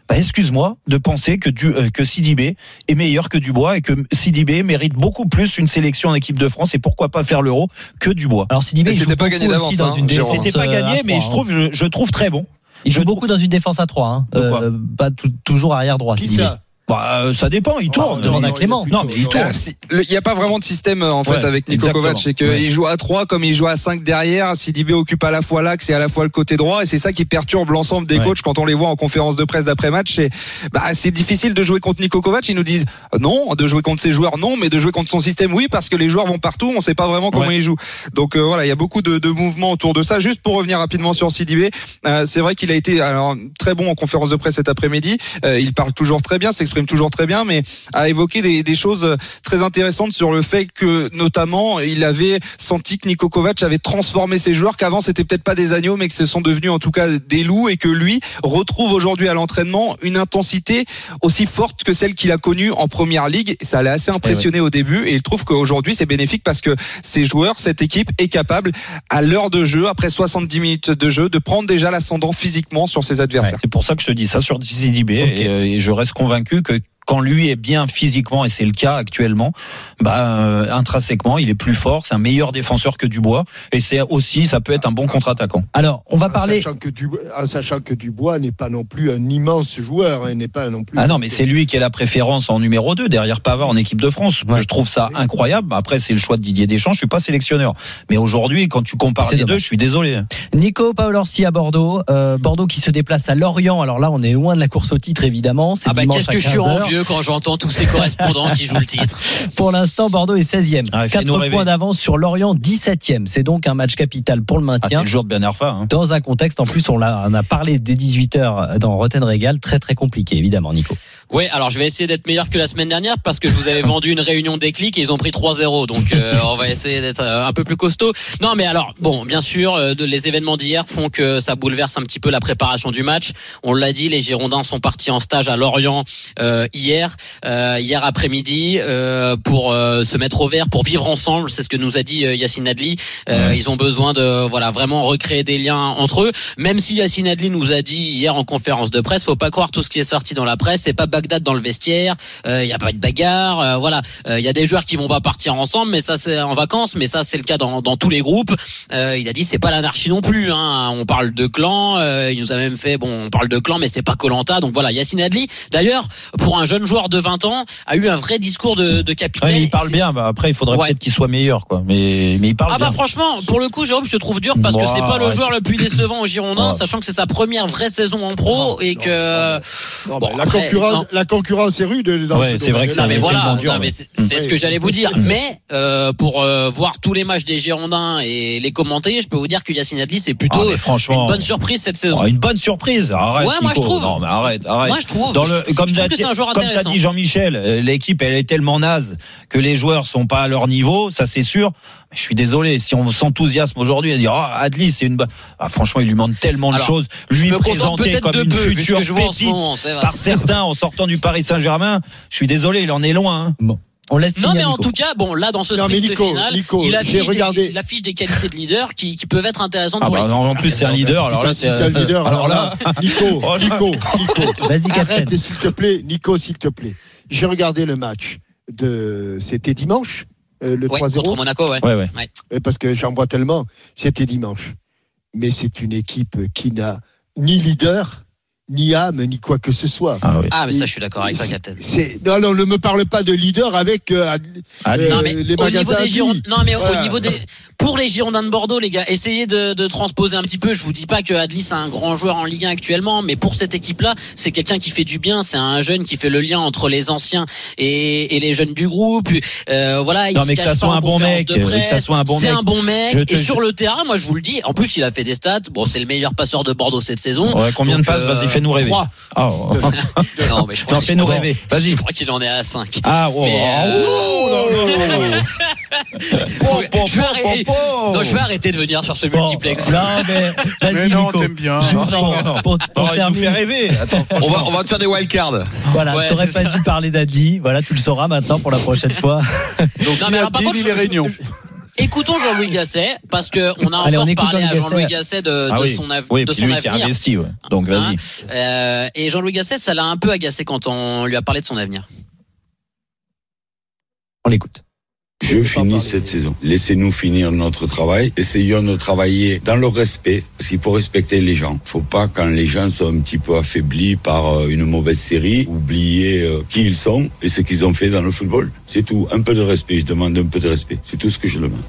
bah, excuse-moi de penser que, du, euh, que Sidibé est meilleur que Dubois et que Sidibé mérite beaucoup plus une sélection en équipe de France et pourquoi pas faire l'euro que Dubois. Alors Sidibé, joue c'était pas gagné d'avance, hein, C'était pas gagné, mais je hein. trouve, je, je trouve très bon. Il joue je beaucoup dans une défense à 3 hein. Euh, pas toujours arrière droit. Qui Sidibé. ça? Bah, euh, ça dépend, il tourne. on demande à Clément. Non, mais il tourne. Ah, Il n'y a pas vraiment de système euh, en fait Ouais, avec Nico exactement. Kovac, c'est qu'il Ouais. joue à 3 comme il joue à 5 derrière. Sidibé occupe à la fois l'axe et à la fois le côté droit, et c'est ça qui perturbe l'ensemble des Ouais. coachs quand on les voit en conférence de presse d'après match. C'est bah, c'est difficile de jouer contre Nico Kovac. Ils nous disent euh, non, de jouer contre ses joueurs non, mais de jouer contre son système oui, parce que les joueurs vont partout, on sait pas vraiment comment Ouais. ils jouent. Donc euh, voilà, il y a beaucoup de, de mouvements autour de ça. Juste pour revenir rapidement sur Sidibé, euh, c'est vrai qu'il a été alors très bon en conférence de presse cet après-midi. Euh, il parle toujours très bien, s'exprime toujours très bien, mais a évoqué des, des choses très intéressantes sur le fait que notamment il avait senti que Niko Kovac avait transformé ses joueurs, qu'avant c'était peut-être pas des agneaux, mais que ce sont devenus en tout cas des loups, et que lui retrouve aujourd'hui à l'entraînement une intensité aussi forte que celle qu'il a connue en première ligue. Ça l'a assez impressionné au début, et il trouve qu'aujourd'hui c'est bénéfique parce que ces joueurs, cette équipe est capable à l'heure de jeu, après 70 minutes de jeu, de prendre déjà l'ascendant physiquement sur ses adversaires. C'est pour ça que je te dis ça sur Sidibé et, euh, et je reste convaincu que quand lui est bien physiquement et c'est le cas actuellement, bah euh, intrinsèquement il est plus fort, c'est un meilleur défenseur que Dubois et c'est aussi ça peut être un bon contre-attaquant. Alors, on va En parler. sachant, que Dubois, en sachant que Dubois n'est pas non plus un immense joueur, il n'est pas non plus. Ah non mais c'est lui qui est la préférence en numéro 2 derrière Pavard en équipe de France. Je trouve ça incroyable. Après c'est le choix de Didier Deschamps, je suis pas sélectionneur. Mais aujourd'hui quand tu compares les deux, je suis désolé. Nico Paolorsi à Bordeaux. Euh, Bordeaux qui se déplace à Lorient. Alors là, on est loin de la course au titre, évidemment. C'est Ah bah qu'est-ce que je suis 15 quand j'entends tous ces correspondants qui jouent le titre. <laughs> Pour l'instant, Bordeaux est 16e. Ah, 4 fais-nous rêver. points d'avance sur Lorient, 17e. C'est donc un match capital pour le Ah, c'est maintien. le jour de Ben Arfa. Hein. dans un contexte, en plus, on, l'a- on a parlé dès 18h dans Rotten Régal, très très compliqué, évidemment, Nico. Oui, alors je vais essayer d'être meilleur que la semaine dernière parce que je vous avais vendu une réunion déclic et ils ont pris 3-0. Donc euh, <laughs> on va essayer d'être euh, un peu plus costaud. Non, mais alors, bon, bien sûr, euh, les événements d'hier font que ça bouleverse un petit peu la préparation du match. On l'a dit, les Girondins sont partis en stage à Lorient euh, hier, euh, hier après-midi, euh, pour euh, se mettre au vert, pour vivre ensemble. C'est ce que nous a dit Yacine Adli. Euh, Ils ont besoin de voilà vraiment recréer des liens entre eux. Même si Yacine Adli nous a dit hier en conférence de presse, faut pas croire tout ce qui est sorti dans la presse. C'est pas Bagdad dans le vestiaire. Il y a pas eu de bagarre. euh, voilà, il y a des joueurs qui vont pas partir ensemble, mais ça c'est en vacances. Mais ça c'est le cas dans, dans tous les groupes. Euh, il a dit c'est pas l'anarchie non plus. Hein. On parle de clan. euh, il nous a même fait bon, on parle de clan, mais c'est pas Colanta. Donc voilà, Yacine Adli. D'ailleurs, pour un jeune joueur de 20 ans, a eu un vrai discours de, de capitaine. Ouais, il parle bien. Bah, après, il faudrait Ouais. peut-être qu'il soit meilleur, quoi. Mais, mais il parle Ah bien. bah franchement, pour le coup, Jérôme, je te trouve dur parce que Bah, c'est pas le ouais, joueur tu- le plus décevant au Girondins, <coughs> Ouais. sachant que c'est sa première vraie saison en pro et que Non, Bon, mais la concurrence, non. La concurrence est rude dans Ouais, ce c'est vrai que. Non mais voilà, dur, non, mais mais- c'est ce que j'allais vous dire. Mais euh, pour euh, voir tous les matchs des Girondins et les commenter, je peux vous dire que Yacine Adli c'est plutôt Ah, franchement, une bonne surprise cette saison. Oh, une bonne surprise. Arrête. Ouais, moi, je trouve. Non, mais arrête, arrête. Moi je trouve. Dans je- le, je comme t'as intéressant. dit Jean-Michel, euh, l'équipe elle est tellement naze que les joueurs sont pas à leur niveau, ça c'est sûr. Mais je suis désolé, si on s'enthousiasme aujourd'hui à dire ah Adli c'est une ah, franchement il lui manque tellement Alors, de choses, lui présenter comme une future pépite par certains en sortant du Paris Saint-Germain, je suis désolé, il en est loin. hein. On laisse Non mais en Nico. tout cas, bon là dans ce Non, mais sprint Nico, final, Nico, il, affiche regardé. des, il affiche des qualités de leader qui, qui peuvent être intéressantes Ah pour bah, en plus c'est un leader, alors là c'est un leader. alors là Nico, <laughs> Oh, Nico, Nico. Vas-y. Arrête, s'il te plaît, Nico, s'il te plaît. J'ai regardé le match de. C'était dimanche, euh, le Ouais, 3-0. contre Monaco, ouais. Ouais ouais. Euh, parce que j'en vois tellement. C'était dimanche. Mais c'est une équipe qui n'a ni leader, ni âme, ni quoi que ce soit. Ah oui. Ah mais ça je suis d'accord avec toi, Captain. Non, non, ne me parle pas de leader avec euh, Adli. euh, Non mais les au niveau magasins des. Girondins, non mais au niveau des, pour les Girondins de Bordeaux, les gars, essayez de, de transposer un petit peu. Je vous dis pas que Adli c'est un grand joueur en Ligue 1 actuellement, mais pour cette équipe-là, c'est quelqu'un qui fait du bien. C'est un jeune qui fait le lien entre les anciens et, et les jeunes du groupe. Euh, voilà, il Non, se mais que cache ça pas soit en un bon mec, de que ça soit un bon C'est mec. un bon mec. Te- Et sur le terrain, moi je vous le dis. En plus, il a fait des stats. Bon, c'est le meilleur passeur de Bordeaux cette saison. Ouais, combien de passes euh, Vas-y, fais-nous rêver. Ah, oh. <laughs> Non, mais je crois fais-nous rêver. Vas-y. Je crois qu'il en est à 5. Ah, oh, Mais, euh, oh, <laughs> je, vais arrêter, non, je vais arrêter de venir sur ce Bon, multiplex. <laughs> Non, mais Mais non, t'aimes bien. Juste Non, pour, non, non. pour, terminer. rêver. Attends, On va, on va te faire des wildcards. Voilà, Ouais, t'aurais pas ça. dû parler d'Adli. Voilà, tu le sauras maintenant pour la prochaine fois. Donc, <laughs> Non, mais alors, par contre, il je- est réunion. je- Écoutons Jean-Louis Gasset parce que on a Allez, encore on parlé à Jean-Louis Gasset. De, Ah de oui. son, av- Oui, de son lui qui a avenir. investi, ouais. Donc vas-y. Hein Euh, et Jean-Louis Gasset, ça l'a un peu agacé quand on lui a parlé de son avenir. On l'écoute. Je finis cette saison. Laissez-nous finir notre travail. Essayons de travailler dans le respect, parce qu'il faut respecter les gens. Faut pas, quand les gens sont un petit peu affaiblis par euh, une mauvaise série, oublier euh, qui ils sont et ce qu'ils ont fait dans le football. C'est tout. Un peu de respect. Je demande un peu de respect. C'est tout ce que je demande.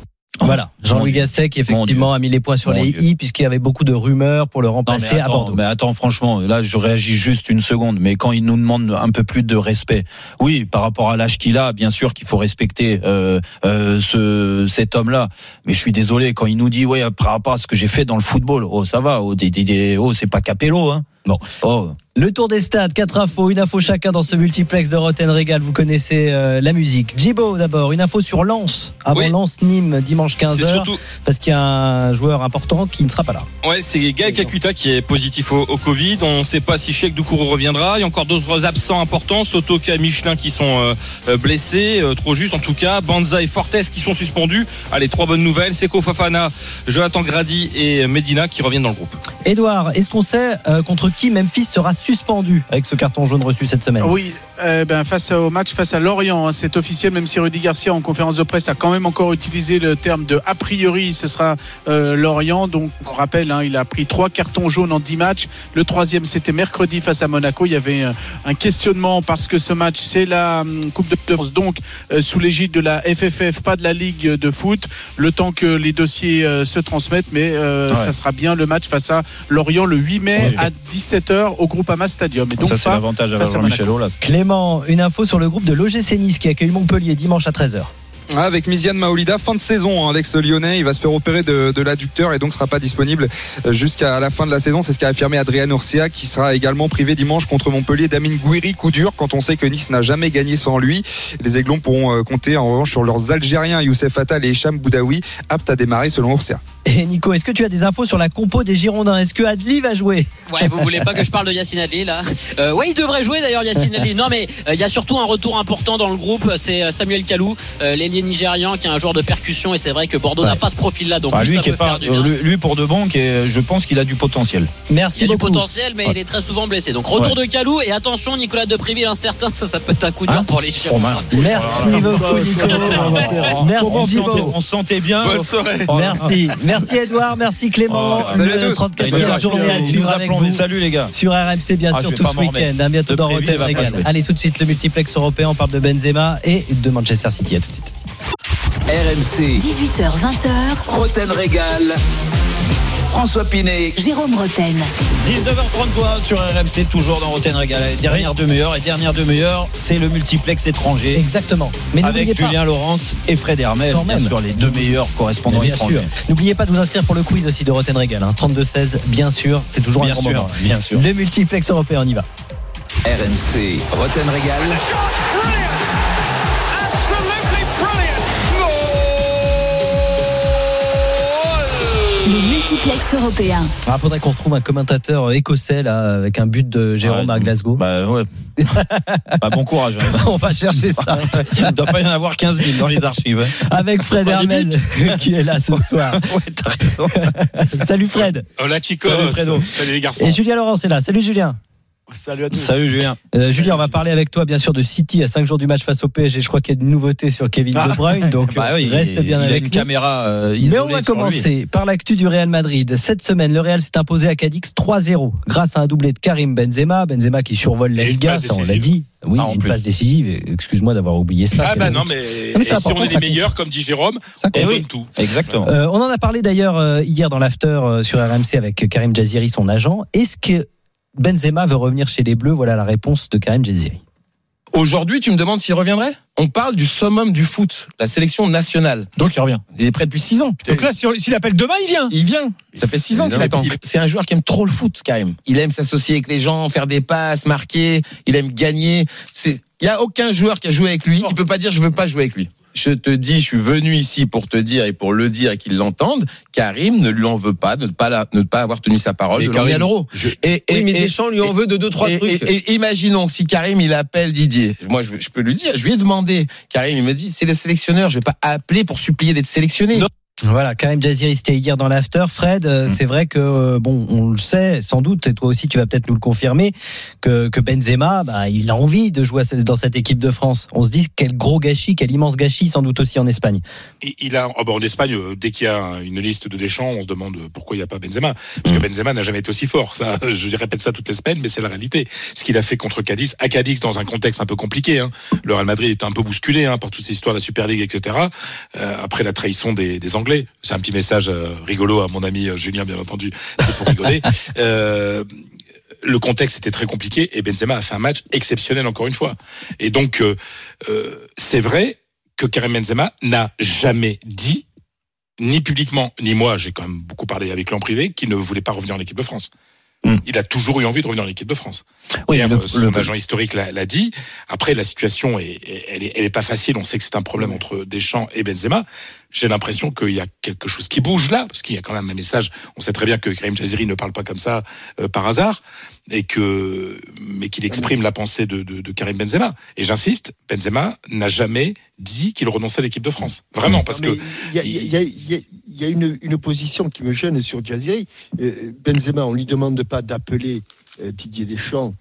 Voilà, Jean-Louis Dieu. Gasset qui Mon effectivement a mis les points sur Mon les Dieu. i puisqu'il y avait beaucoup de rumeurs pour le Non, remplacer mais à Bordeaux. mais attends, franchement, là, je réagis juste une seconde. Mais quand il nous demande un peu plus de respect, oui, par rapport à l'âge qu'il a, bien sûr qu'il faut respecter euh, euh, ce, cet homme-là. Mais je suis désolé quand il nous dit, ouais, par rapport à ce que j'ai fait dans le football, oh, ça va, oh, oh c'est pas Capello, hein. Bon. Oh, Le tour des stades, quatre infos, une info chacun dans ce multiplex de Rotten Régal. Vous connaissez euh, la musique. Jibo d'abord, une info sur Lens. Avant Oui. Lens Nîmes dimanche C'est 15h surtout, parce qu'il y a un joueur important qui ne sera pas là. ouais, c'est Gaël Kakuta qui est positif au, au Covid. On ne sait pas si Cheikh Doucourou reviendra. Il y a encore d'autres absents importants. Sotoka, Michelin qui sont euh, euh, blessés, euh, trop juste en tout cas. Banza et Fortes qui sont suspendus. Allez, trois bonnes nouvelles. Seko Fafana, Jonathan Grady et Medina qui reviennent dans le groupe. Edouard, est-ce qu'on sait contre qui Memphis sera suspendu avec ce carton jaune reçu cette semaine Oui, euh, ben, face au match face à Lorient, hein, c'est officiel, même si Rudy Garcia en conférence de presse a quand même encore utilisé le terme de a priori, ce sera euh, Lorient. Donc on rappelle, hein, il a pris trois cartons jaunes en dix matchs. Le troisième, c'était mercredi face à Monaco. Il y avait euh, un questionnement parce que ce match, c'est la hum, Coupe de France, donc euh, sous l'égide de la FFF, pas de la Ligue de foot. Le temps que les dossiers euh, se transmettent, mais euh, Ouais. ça sera bien le match face à Lorient le 8 mai Ouais. à 17h au Groupama Stadium. Et donc ça c'est l'avantage à Jean-Michel. Clément, une info sur le groupe de l'OGC Nice qui accueille Montpellier dimanche à 13h. Ah, Avec Miziane Maolida, fin de saison, hein, l'ex-lyonnais, il va se faire opérer de, de l'adducteur et donc sera pas disponible euh, jusqu'à la fin de la saison. C'est ce qu'a affirmé Adrien Urcia, qui sera également privé dimanche contre Montpellier d'Amin Gouiri, coup dur, quand on sait que Nice n'a jamais gagné sans lui. Les Aiglons pourront euh, compter en revanche sur leurs Algériens, Youssef Attal et Hicham Boudaoui, aptes à démarrer selon Urcia. Et Nico, est-ce que tu as des infos sur la compo des Girondins? Est-ce que Adli va jouer? Ouais, vous voulez pas que je parle de Yacine Adli là? Euh, Ouais, il devrait jouer d'ailleurs Yacine Adli. Non, mais euh, il y a surtout un retour important dans le groupe. C'est euh, Samuel Kalou, euh, l'ailier nigérian, qui est un joueur de percussion. Et c'est vrai que Bordeaux Ouais. n'a pas ce profil-là. Donc Ah, lui, lui, ça qui peut est pas, faire du bien. lui, pour de bon, qui est, je pense qu'il a du potentiel. Merci Il a du potentiel, mais il est très souvent blessé. Donc retour de Kalou et attention, Nicolas Depriville incertain, ça, ça peut être un coup dur Hein pour les Girondins. Merci beaucoup Nico. Merci on se sentait- Thibaut. on se sentait bien. Bonne soirée. Merci. Merci Edouard, merci Clément. Oh, salut à le tous. 34e journée à suivre avec vous. salut les gars. Sur RMC, bien Ah, sûr, tout ce week-end. À bientôt De dans Rotten Régal. Allez, tout de suite, le multiplex européen. On parle de Benzema et de Manchester City. À tout de suite. RMC, 18h, 20h, Roten Régal. François Pinet, Jérôme Roten. 19h33 sur RMC, toujours dans Roten Régal. Dernière demi-heure et dernière demi-heure, c'est le multiplex étranger. Exactement. Mais avec n'oubliez pas- Julien Laurence et Fred Hermel, bien même. sûr, les deux meilleurs correspondants Bien étrangers. sûr. N'oubliez pas de vous inscrire pour le quiz aussi de Roten Régal. Hein. 32-16, bien sûr. C'est toujours Bien un grand sûr, moment. bien sûr. Le multiplex européen, on y va. RMC, Roten Régal. Multiplex européen. Ah, faudrait qu'on retrouve un commentateur écossais là, avec un but de Jérôme Ouais. à Glasgow. Bah ouais. <laughs> bah, bon courage. hein. on va chercher ça. <laughs> Il ne doit pas y en avoir 15 000 dans les archives. hein. Avec Fred Hermel qui est là ce soir. Ouais, t'as raison. <laughs> Salut Fred. Hola chicos, Salut, Fredo. salut les garçons. Et Julien Laurence est là. Salut Julien. Salut à tous. Salut Julien. Euh, Julien, on va parler avec toi bien sûr de City à 5 jours du match face au PSG. Je crois qu'il y a une nouveauté sur Kevin De Bruyne, donc Bah oui, reste bien il a avec une nous. caméra euh, Mais on va sur lui. commencer par l'actu du Real Madrid. Cette semaine, le Real s'est imposé à Cadix 3-0 grâce à un doublé de Karim Benzema. Benzema qui survole la Liga, ça on l'a dit. Oui, Ah, en une plus. passe décisive. Excuse-moi d'avoir oublié ça. Ah bah non mais, si on est les meilleurs comme dit Jérôme, Ça on oui. donne tout. Exactement. Euh, on en a parlé d'ailleurs euh, hier dans l'after euh, sur RMC avec Karim Jaziri, son agent. Est-ce que Benzema veut revenir chez les Bleus Voilà la réponse de Karim Jaziri. Aujourd'hui, tu me demandes s'il reviendrait? On parle du summum du foot, la sélection nationale. Donc il revient. Il est prêt depuis 6 ans. Donc là, si s'il appelle demain, il vient. Il vient. Ça fait 6 ans qu'il attend. Il- C'est un joueur qui aime trop le foot, quand même. Il aime s'associer avec les gens, faire des passes, marquer. Il aime gagner. C'est, il y a aucun joueur qui a joué avec lui qui peut pas dire je veux pas jouer avec lui. Je te dis, je suis venu ici pour te dire et pour le dire et qu'ils l'entendent. Karim ne lui en veut pas de ne pas, la- ne pas avoir tenu sa parole Mais Karim, l'euro. je- Et, Oui, mais et- Deschamps lui en veut de deux, trois et, trucs. et- et imaginons que si Karim il appelle Didier, moi je, je peux lui dire, je lui ai demandé, Karim il me dit c'est le sélectionneur, je vais pas appeler pour supplier d'être sélectionné. Voilà, Karim Jaziri, c'était hier dans l'after. Fred, euh, c'est vrai que, euh, bon, on le sait, sans doute, et toi aussi tu vas peut-être nous le confirmer, que, que Benzema, bah, il a envie de jouer dans cette équipe de France. On se dit quel gros gâchis, quel immense gâchis, sans doute aussi en Espagne. Il- Il a, oh bah, en Espagne, euh, dès qu'il y a une liste de Deschamps, on se demande pourquoi il n'y a pas Benzema. Parce que Benzema n'a jamais été aussi fort. Ça, <laughs> je répète ça toutes les semaines, mais c'est la réalité. Ce qu'il a fait contre Cadiz, à Cadiz, dans un contexte un peu compliqué. Hein. Le Real Madrid était un peu bousculé hein, par toutes ces histoires de la Super League, etc. Euh, après la trahison des, des Anglais. C'est un petit message euh, rigolo à mon ami euh, Julien, bien entendu. C'est pour rigoler. <laughs> Euh, le contexte était très compliqué et Benzema a fait un match exceptionnel encore une fois. Et donc, euh, euh, c'est vrai que Karim Benzema n'a jamais dit, ni publiquement, ni moi, j'ai quand même beaucoup parlé avec lui en privé, qu'il ne voulait pas revenir en équipe de France. Il a toujours eu envie de revenir en équipe de France. Oui, Hier, le- son le- agent historique l'a dit. Après, la situation est- elle, est, elle est pas facile. On sait que c'est un problème entre Deschamps et Benzema. J'ai l'impression qu'il y a quelque chose qui bouge là, parce qu'il y a quand même un message. On sait très bien que Karim Jaziri ne parle pas comme ça euh, par hasard, et que mais qu'il exprime la pensée de, de, de Karim Benzema. Et j'insiste, Benzema n'a jamais dit qu'il renonçait à l'équipe de France. Vraiment, parce Non, que il y a, il y a- il y a- il y a une, une position qui me gêne sur Jaziri. Euh, Benzema, on lui demande pas d'appeler euh, Didier Deschamps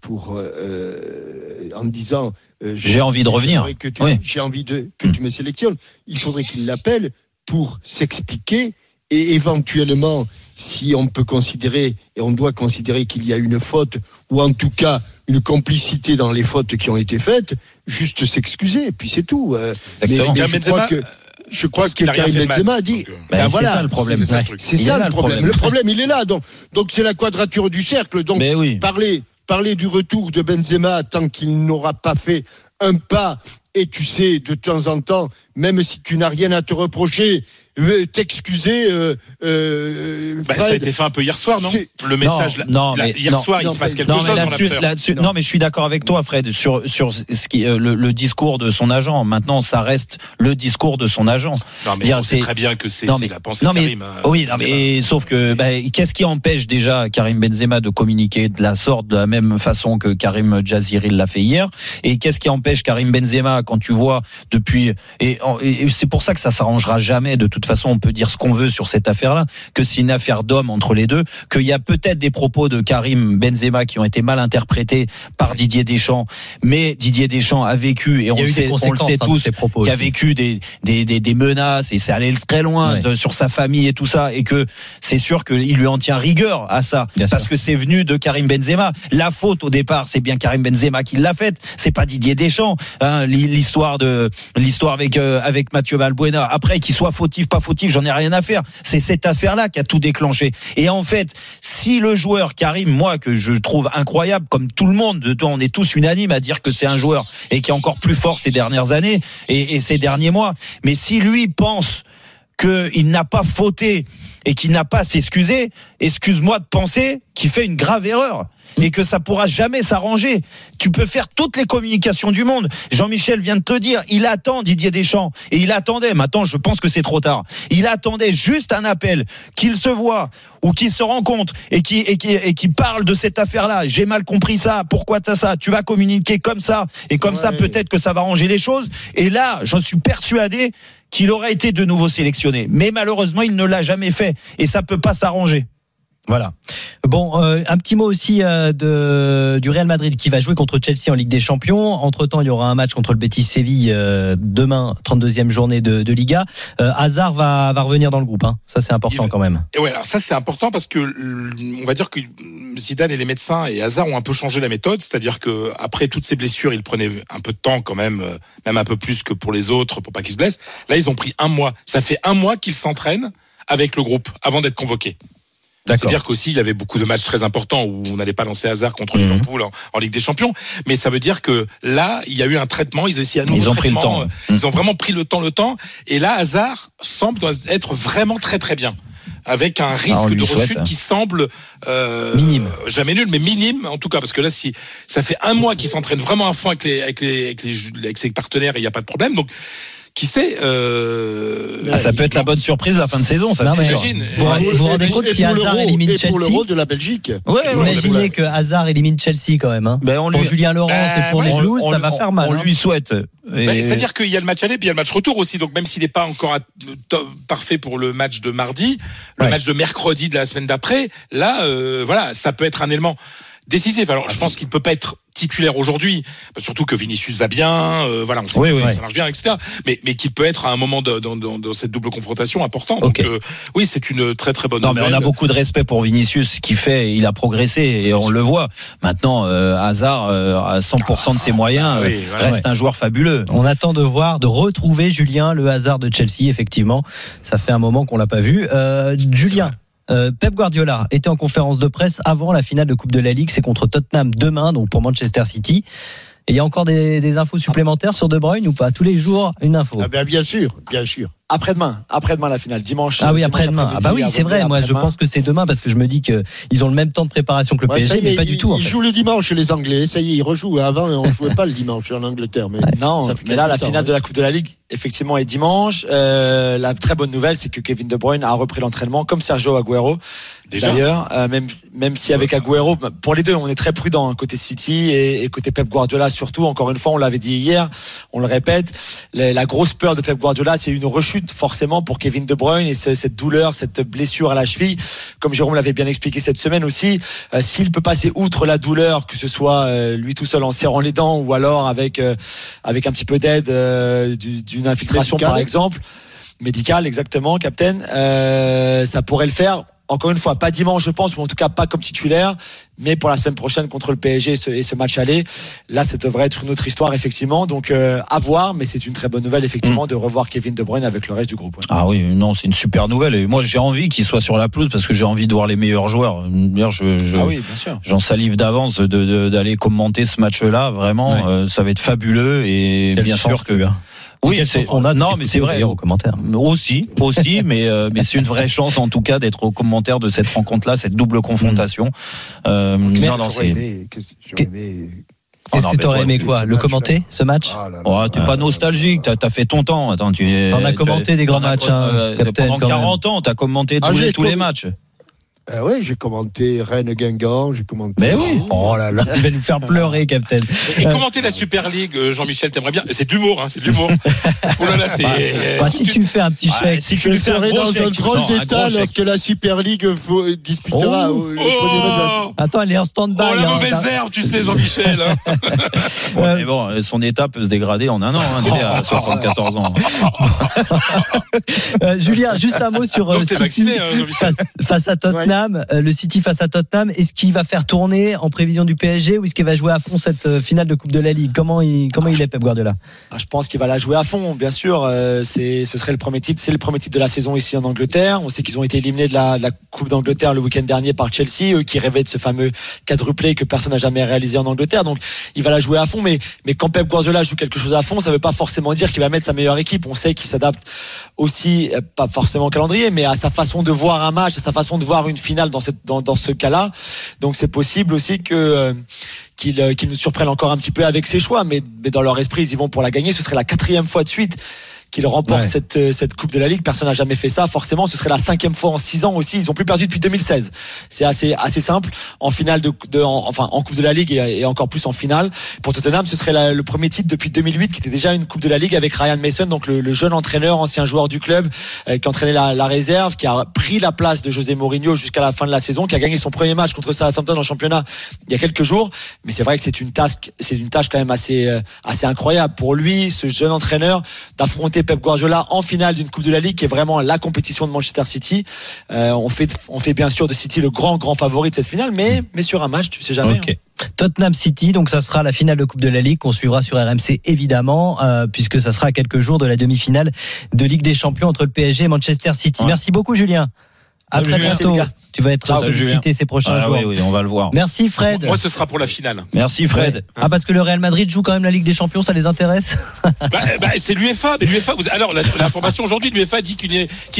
pour euh, euh, en disant euh, J'ai envie de revenir. j'aimerais que tu- Oui. J'ai envie de que tu me sélectionnes. Il faudrait qu'il l'appelle pour s'expliquer et éventuellement, si on peut considérer et on doit considérer qu'il y a une faute ou en tout cas une complicité dans les fautes qui ont été faites, juste s'excuser. Et puis c'est tout. Euh, mais, je crois que je crois que qu'il a rien Karim. Benzema a dit. Ben, ben c'est voilà, ça le problème. C'est ça, Ouais. le truc. C'est Il est ça là, le le problème. problème. Le problème, il est là. Donc, donc c'est la quadrature du cercle. Donc, Mais oui. parler, parler du retour de Benzema tant qu'il n'aura pas fait un pas. Et tu sais, de temps en temps, même si tu n'as rien à te reprocher, t'excuser. Euh, euh, bah, ça a Fred, été fait un peu hier soir, non Le message, là- non, là, mais hier non, soir, il non, se passe mais- quelque Non, chose mais là-dessus, non, mais je suis d'accord avec toi, Fred, sur sur ce qui euh, le, le discours de son agent. Maintenant, ça reste le discours de son agent. Non, mais Dire, on sait c'est- très bien que c'est Non, mais- la pensée non, de mais- Karim. euh, oui, non, mais sauf que bah, qu'est-ce qui empêche déjà Karim Benzema de communiquer de la sorte, de la même façon que Karim Jaziri l'a fait hier? Et qu'est-ce qui empêche Karim Benzema quand tu vois depuis et, et c'est pour ça que ça s'arrangera jamais. De toute façon, on peut dire ce qu'on veut sur cette affaire-là, que c'est une affaire d'homme entre les deux, qu'il y a peut-être des propos de Karim Benzema qui ont été mal interprétés par Didier Deschamps, mais Didier Deschamps a vécu et on le sait, on le sait hein, tous, qui a vécu des, des, des, des menaces et c'est allé très loin Ouais. de- sur sa famille et tout ça et que c'est sûr qu'il lui en tient rigueur à ça Bien parce sûr. que c'est venu de Karim Benzema. La faute au départ, c'est bien Karim Benzema qui l'a faite, c'est pas Didier Deschamps. Hein, l'hi- l'histoire de l'histoire avec euh, avec Mathieu Valbuena. Après qu'il soit fautif pas fautif, j'en ai rien à faire. C'est cette affaire-là qui a tout déclenché. Et en fait, si le joueur Karim, moi que je trouve incroyable, comme tout le monde, de- on est tous unanimes à dire que c'est un joueur et qui est encore plus fort ces dernières années et, et ces derniers mois. Mais si lui pense qu'il n'a pas fauté et qu'il n'a pas à s'excuser, excuse-moi de penser qu'il fait une grave erreur et que ça pourra jamais s'arranger. Tu peux faire toutes les communications du monde. Jean-Michel vient de te dire, il attend Didier Deschamps et il attendait. Maintenant, je pense que c'est trop tard. Il attendait juste un appel, qu'il se voit ou qu'il se rencontre et qui et qui et qui parle de cette affaire-là. J'ai mal compris ça. Pourquoi t'as ça? Tu vas communiquer comme ça et comme ça peut-être que ça va ranger les choses. Et là, j'en suis persuadé qu'il aurait été de nouveau sélectionné. Mais malheureusement, il ne l'a jamais fait et ça peut pas s'arranger. Voilà. Bon, euh, un petit mot aussi euh, de, du Real Madrid qui va jouer contre Chelsea en Ligue des Champions. Entre-temps, il y aura un match contre le Betis Séville euh, demain, 32e journée de, de Liga. Hazard va, va revenir dans le groupe. Hein. Ça, c'est important quand même. Et ouais, alors ça c'est important parce que on va dire que Zidane et les médecins et Hazard ont un peu changé la méthode, c'est-à-dire que après toutes ces blessures, il prenait un peu de temps quand même, même un peu plus que pour les autres, pour pas qu'ils se blessent. Là, ils ont pris un mois. Ça fait un mois qu'ils s'entraînent avec le groupe avant d'être convoqués. C'est-à-dire qu'aussi, il avait beaucoup de matchs très importants où on n'allait pas lancer hasard contre Mhm. Liverpool en, en Ligue des Champions. Mais ça veut dire que là, il y a eu un traitement. Ils ont essayé un Ils ont pris le temps. Euh, Ils ont vraiment pris le temps, le temps. Et là, Hazard semble être vraiment très très bien. Avec un risque Ah, lui de rechute qui semble euh, Minime. jamais nul, mais minime en tout cas, parce que là, si ça fait un mois qu'il s'entraîne vraiment à fond avec les avec les avec, les, avec ses partenaires, et il n'y a pas de problème. Donc, qui sait euh, Ah, ça peut être la bonne surprise de la fin de saison, ça. J'imagine. Vous vous rendez compte si Hazard élimine et pour Chelsea l'Euro de la Belgique. Ouais, ouais, Imaginez que Hazard élimine Chelsea quand même. Hein. Ben, on pour Julien Laurence Ben, et pour ouais. les Blues, on- ça on- va faire mal. On hein. lui souhaite. Et- Ben, C'est-à-dire qu'il y a le match aller puis il y a le match retour aussi. Donc même s'il n'est pas encore à- parfait pour le match de mardi, le Ouais. match de mercredi de la semaine d'après, là, euh, voilà, ça peut être un élément décisif. Alors je pense qu'il peut pas être titulaire aujourd'hui, surtout que Vinicius va bien, euh, voilà, on sait Oui, que oui. ça marche bien, etc. Mais, mais qu'il peut être à un moment de- dans, dans- dans cette double confrontation important. Donc euh, oui, c'est une très très bonne Non, mais nouvelle. on a beaucoup de respect pour Vinicius, ce qu'il fait, il a progressé et on le voit. Maintenant, euh, Hazard, euh, à 100% de ses moyens, Ah oui, euh, voilà. reste un joueur fabuleux. On attend de voir, de retrouver Julien, le hasard de Chelsea, effectivement. Ça fait un moment qu'on l'a pas vu. Euh, Julien. Euh, Pep Guardiola était en conférence de presse avant la finale de Coupe de la Ligue. C'est contre Tottenham demain, donc pour Manchester City. Il y a encore des, des infos supplémentaires sur De Bruyne ou pas? Tous les jours, une info. Ah ben, bien sûr, bien sûr. Après-demain, après-demain la finale, dimanche. Ah oui, après-demain. Ah bah oui, c'est vrai. Moi, je pense que c'est demain parce que je me dis que ils ont le même temps de préparation que le Ouais, PSG, est, mais pas ils- du tout. En Ils fait. jouent le dimanche, les Anglais. Ça y est, ils rejouent. Avant, on ne jouait pas le dimanche en Angleterre. Mais Non, mais là, la finale de la Coupe de la Ligue, effectivement, est dimanche. Euh, la très bonne nouvelle, c'est que Kevin De Bruyne a repris l'entraînement, comme Sergio Agüero. Déjà D'ailleurs, euh, même même si avec Agüero, pour les deux, on est très prudent hein, côté City et, et côté Pep Guardiola surtout. Encore une fois, on l'avait dit hier, on le répète, la, la grosse peur de Pep Guardiola, c'est une rechute forcément pour Kevin De Bruyne et ce- cette douleur, cette blessure à la cheville, comme Jérôme l'avait bien expliqué cette semaine aussi. euh, S'il peut passer outre la douleur, que ce soit euh, lui tout seul en serrant les dents ou alors avec euh, avec un petit peu d'aide euh, du- d'une infiltration Médicale. par exemple médical exactement, Captain. Euh, ça pourrait le faire. Encore une fois, pas dimanche, je pense, ou en tout cas pas comme titulaire, mais pour la semaine prochaine contre le PSG et ce, et ce match aller. Là, ça devrait être une autre histoire, effectivement. Donc, euh, à voir, mais c'est une très bonne nouvelle, effectivement, de revoir Kevin De Bruyne avec le reste du groupe. ouais. Ah oui, non, c'est une super nouvelle. Et moi, j'ai envie qu'il soit sur la pelouse parce que j'ai envie de voir les meilleurs joueurs. D'ailleurs, je, je- Ah oui, bien sûr. j'en salive d'avance de- de- d'aller commenter ce match-là. Vraiment, euh, ça va être fabuleux et bien sûr que. Oui, c'est on a non, mais c'est vrai. d'ailleurs aux commentaires. Aussi, aussi, <laughs> mais euh, mais c'est une vraie chance en tout cas d'être au commentaire de cette rencontre-là, cette double confrontation. Euh, non, non, c'est. aimé- que- aimé- Oh Qu'est-ce que t'aurais aimé quoi Le commenter, ce match Ah. Oh, t'es pas nostalgique, t'as as fait ton temps. Attends, tu On a commenté des grands matchs, hein, euh, pendant quand même. 40 ans, t'as commenté Ah, tous, les, matchs. Ah ouais, j'ai commenté Rennes Guingamp, j'ai commenté. Mais oui. Oh là là, tu vas nous faire pleurer, Captain. Et commenter la Super League, euh, Jean-Michel, t'aimerais bien C'est de l'humour, hein, c'est de l'humour. <laughs> oh là là, c'est. Bah, si tu me fais un petit Ouais, chèque. si tu Je un serai dans chèque, un drôle d'état lorsque la Super League faut- disputera Oh. le. Oh, Attends, elle est en stand-by. oh la hein. mauvaise herbe, tu sais, Jean-Michel. hein. <laughs> Ouais, mais bon, euh, son état peut se dégrader en un an, hein, tu sais, à 74 ans. <laughs> Euh, Julien, juste un mot sur euh, Donc t'es City vacciné, hein, Jean-Michel. face, face à Tottenham. Euh, le City face à Tottenham, est-ce qu'il va faire tourner en prévision du PSG ou est-ce qu'il va jouer à fond cette euh, finale de Coupe de la Ligue? Comment il comment il est Pep Guardiola? Ah, Je pense qu'il va la jouer à fond, bien sûr. Euh, c'est, ce serait le premier titre. C'est le premier titre de la saison ici en Angleterre. On sait qu'ils ont été éliminés de la, Coupe d'Angleterre le week-end dernier par Chelsea, eux qui rêvaient de ce fameux quadruplé que personne n'a jamais réalisé en Angleterre. Donc, il va la jouer à fond. Mais, mais quand Pep Guardiola joue quelque chose à fond, ça veut pas forcément dire qu'il va mettre sa meilleure équipe. On sait qu'il s'adapte aussi, pas forcément au calendrier, mais à sa façon de voir un match, à sa façon de voir une finale dans cette, dans, dans ce cas-là. Donc, c'est possible aussi que, euh, qu'il euh, nous surprenne encore un petit peu avec ses choix, mais, mais dans leur esprit, ils y vont pour la gagner. Ce serait la quatrième fois de suite qu'ils remportent Ouais. cette, euh, cette Coupe de la Ligue. Personne n'a jamais fait ça. Forcément, ce serait la cinquième fois en six ans aussi. Ils ont plus perdu depuis 2016. C'est assez, assez simple. En finale de, de en- enfin, en Coupe de la Ligue et, et encore plus en finale. Pour Tottenham, ce serait la- le premier titre depuis 2008 qui était déjà une Coupe de la Ligue avec Ryan Mason, donc le, le jeune entraîneur, ancien joueur du club, euh, qui entraînait la, la réserve, qui a pris la place de José Mourinho jusqu'à la fin de la saison, qui a gagné son premier match contre Southampton en championnat il y a quelques jours. Mais c'est vrai que c'est une tâche, c'est une tâche quand même assez, euh, assez incroyable pour lui, ce jeune entraîneur, d'affronter Pep Guardiola en finale d'une Coupe de la Ligue, qui est vraiment la compétition de Manchester City. Euh, on fait, on fait bien sûr de City le grand, grand favori de cette finale, mais, mais sur un match, tu sais jamais. Hein. Tottenham City, donc ça sera la finale de Coupe de la Ligue qu'on suivra sur RMC évidemment, euh, puisque ça sera à quelques jours de la demi-finale de Ligue des Champions entre le PSG et Manchester City. Ouais. Merci beaucoup Julien. À Salut, très bientôt. Tu vas être Ciao, sollicité ces prochains Ah jours. oui, oui, on va le voir. Merci Fred. Moi, ce sera pour la finale. Merci Fred. Ah parce que le Real Madrid joue quand même la Ligue des Champions, ça les intéresse <laughs> Bah, bah, c'est l'UEFA. Mais l'UEFA, vous... alors la- l'information aujourd'hui, l'UEFA dit qu'il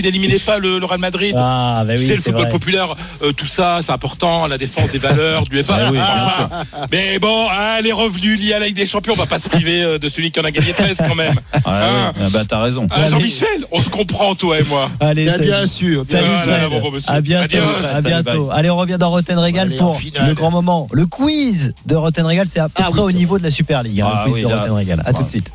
n'éliminait pas le, le Real Madrid. Ah bah oui, c'est le football vrai. populaire, euh, tout ça, c'est important, la défense des valeurs de l'UEFA. <laughs> Ah oui, bien enfin, mais bon, hein, les revenus liés à la Ligue des Champions, on va pas se priver euh, de celui qui en a gagné 13 quand même. Ah, Hein oui. Ah bah t'as raison. Ah, Jean-Michel, on se comprend, toi et moi. Allez, Bien, sûr. Salut Ah, Fred. bon, bon, monsieur. à bientôt. À bientôt. Allez, on revient dans Roten Régal Allez, pour le grand moment, le quiz de Roten Régal. C'est à peu Ah oui, près au niveau de la Super League, hein, Ah le quiz oui, de. Roten Régal. À tout de suite.